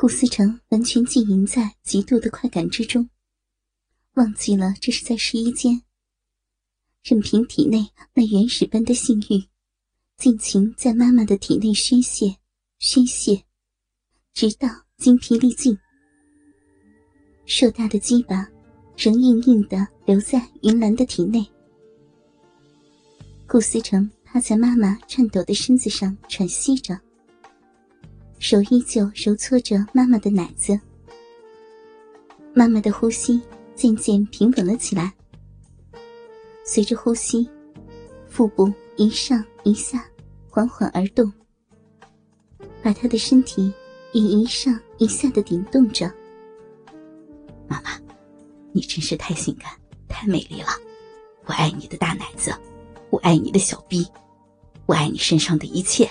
顾思成完全浸淫在极度的快感之中，忘记了这是在试衣间，任凭体内那原始般的性欲，尽情在妈妈的体内宣泄、宣泄，直到精疲力尽。硕大的鸡巴仍硬硬的留在云兰的体内。顾思成趴在妈妈颤抖的身子上喘息着。手依旧揉搓着妈妈的奶子，妈妈的呼吸渐渐平稳了起来。随着呼吸，腹部一上一下，缓缓而动，把她的身体也一上一下的顶动着。妈妈，你真是太性感、太美丽了！我爱你的大奶子，我爱你的小逼，我爱你身上的一切。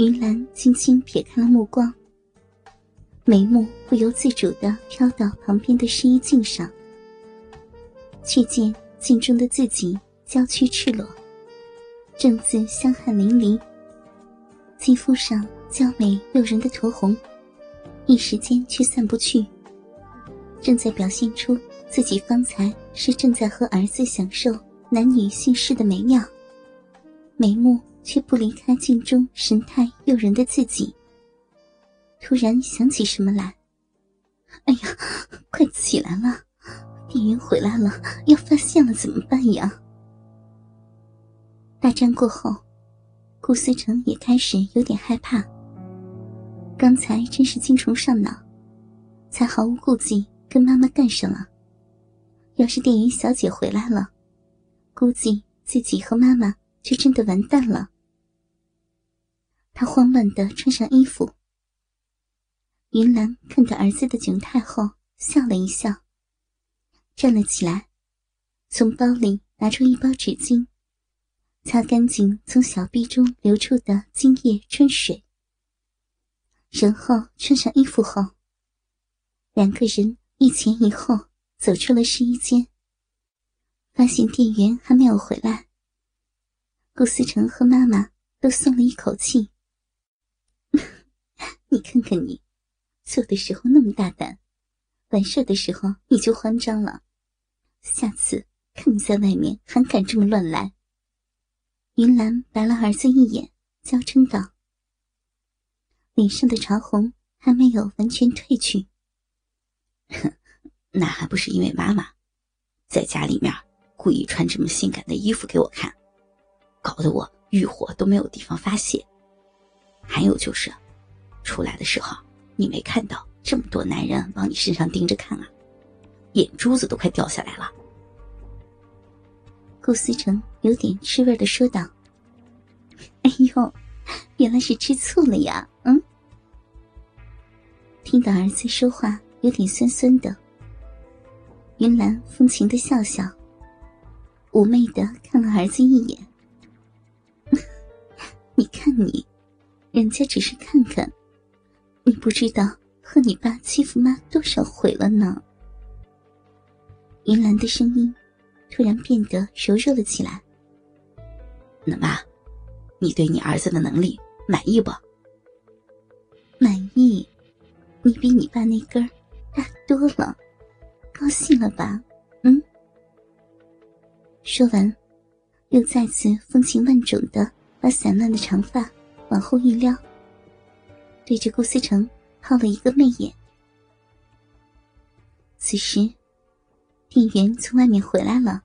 云兰轻轻撇开了目光，眉目不由自主的飘到旁边的试衣镜上，却见镜中的自己娇躯赤裸，正自香汗淋漓，肌肤上娇美诱人的酡红，一时间却散不去，正在表现出自己方才是正在和儿子享受男女性事的美妙，眉目。却不离开镜中神态诱人的自己。突然想起什么来，哎呀，快起来了！店员回来了，要发现了怎么办呀？大战过后，顾思成也开始有点害怕。刚才真是精虫上脑，才毫无顾忌跟妈妈干上了。要是店员小姐回来了，估计自己和妈妈。就真的完蛋了。他慌乱的穿上衣服。云兰看到儿子的窘态后，笑了一笑，站了起来，从包里拿出一包纸巾，擦干净从小臂中流出的精液春水。然后穿上衣服后，两个人一前一后走出了试衣间，发现店员还没有回来。顾思成和妈妈都松了一口气。你看看你，做的时候那么大胆，完事的时候你就慌张了。下次看你在外面还敢这么乱来。云兰白了儿子一眼，娇嗔道：“脸上的潮红还没有完全褪去。那还不是因为妈妈在家里面故意穿这么性感的衣服给我看。”搞得我欲火都没有地方发泄，还有就是，出来的时候你没看到这么多男人往你身上盯着看啊，眼珠子都快掉下来了。顾思成有点吃味的说道：“哎呦，原来是吃醋了呀，嗯。”听到儿子说话有点酸酸的，云兰风情的笑笑，妩媚的看了儿子一眼。你看你，人家只是看看，你不知道和你爸欺负妈多少回了呢。云兰的声音突然变得柔弱了起来。那妈，你对你儿子的能力满意不？满意，你比你爸那根大多了，高兴了吧？嗯。说完，又再次风情万种的。把散乱的长发往后一撩，对着顾思成抛了一个媚眼。此时，店员从外面回来了。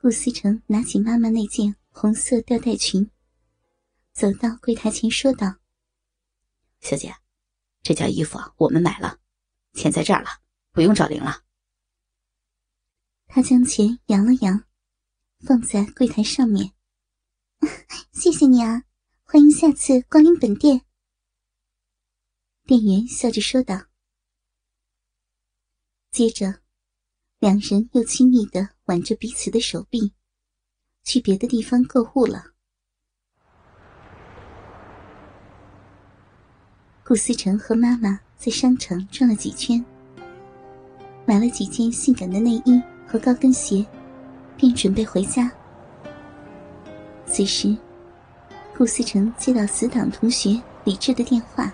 顾思成拿起妈妈那件红色吊带裙，走到柜台前说道：“小姐，这件衣服我们买了，钱在这儿了，不用找零了。”他将钱扬了扬，放在柜台上面。谢谢你啊，欢迎下次光临本店。店员笑着说道。接着，两人又亲密的挽着彼此的手臂，去别的地方购物了。顾思成和妈妈在商场转了几圈，买了几件性感的内衣和高跟鞋，便准备回家。此时。顾思成接到死党同学李智的电话，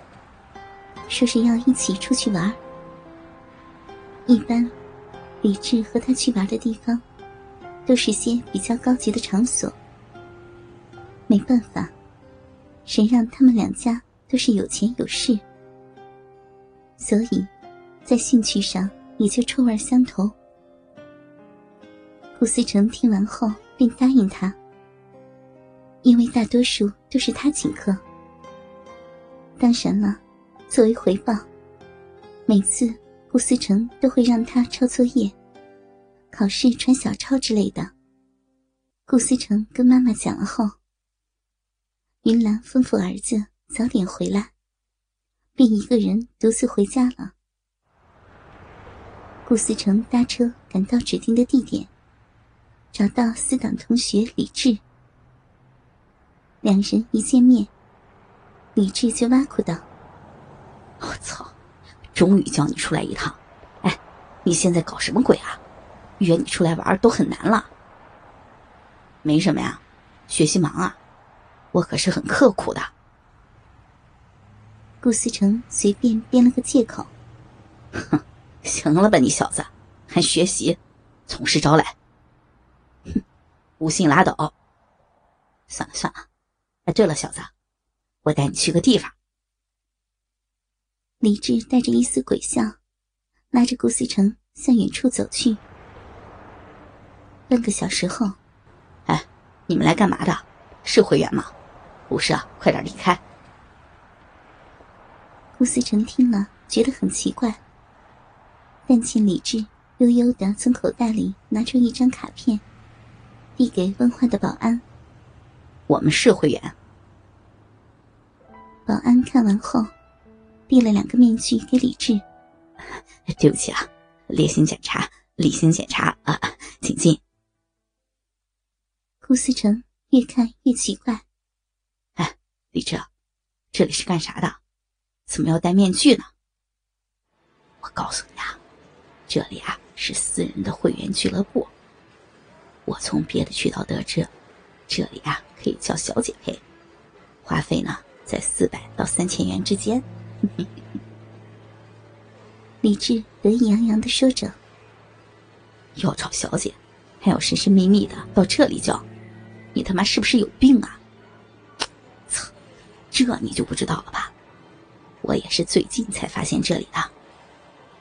说是要一起出去玩。一般，李智和他去玩的地方，都是些比较高级的场所。没办法，谁让他们两家都是有钱有势，所以，在兴趣上也就臭味相投。顾思成听完后便答应他，因为大多数都是他请客。当然了，作为回报，每次顾思成都会让他抄作业、考试传小抄之类的。顾思成跟妈妈讲了后。云兰吩咐儿子早点回来，便一个人独自回家了。顾思成搭车赶到指定的地点，找到死党同学李志。两人一见面，李志就挖苦道：“我操，终于叫你出来一趟！哎，你现在搞什么鬼啊？约你出来玩都很难了。没什么呀，学习忙啊。”我可是很刻苦的。顾思成随便编了个借口。哼，行了吧，你小子，还学习，从实招来。哼，不信拉倒。算了算了。哎，对了，小子，我带你去个地方。李治带着一丝诡笑，拉着顾思成向远处走去。半个小时后，哎，你们来干嘛的？是会员吗？不是啊，快点离开！顾思成听了，觉得很奇怪，但见李治悠悠的从口袋里拿出一张卡片，递给问话的保安：“我们是会员。”保安看完后，递了两个面具给李志：“ 对不起啊，例行检查，例行检查啊，请进。”顾思成越看越奇怪。哎李志，这里是干啥的？怎么要戴面具呢？我告诉你啊，这里啊是私人的会员俱乐部。我从别的渠道得知，这里啊可以叫小姐陪，花费呢在四百到三千元之间。李智得意洋洋的说着：“要找小姐，还要神神秘秘的到这里叫，你他妈是不是有病啊？” 操这你就不知道了吧？我也是最近才发现这里的。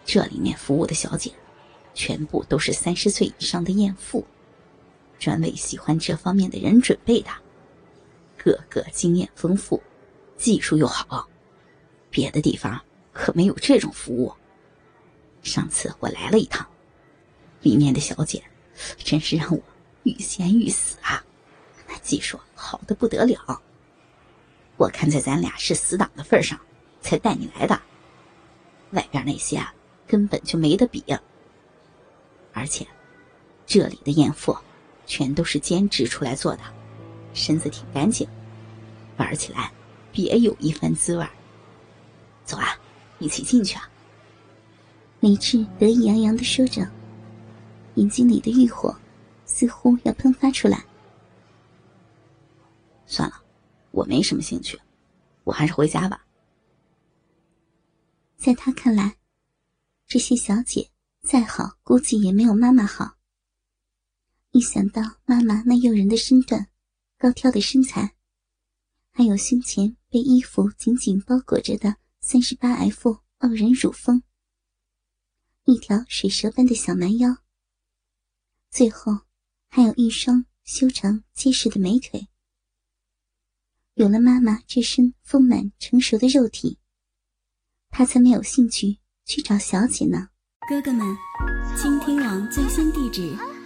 这里面服务的小姐，全部都是三十岁以上的艳妇，专为喜欢这方面的人准备的，个个经验丰富，技术又好，别的地方可没有这种服务。上次我来了一趟，里面的小姐，真是让我欲仙欲死啊！那技术好的不得了。我看在咱俩是死党的份上，才带你来的。外边那些啊，根本就没得比。而且，这里的艳妇，全都是兼职出来做的，身子挺干净，玩起来别有一番滋味。走啊，一起进去啊！李智得意洋洋的说着，眼睛里的欲火似乎要喷发出来。算了。我没什么兴趣，我还是回家吧。在他看来，这些小姐再好，估计也没有妈妈好。一想到妈妈那诱人的身段、高挑的身材，还有胸前被衣服紧紧包裹着的三十八 F 傲人乳峰，一条水蛇般的小蛮腰，最后还有一双修长结实的美腿。有了妈妈这身丰满成熟的肉体，他才没有兴趣去找小姐呢。哥哥们，倾听网最新地址，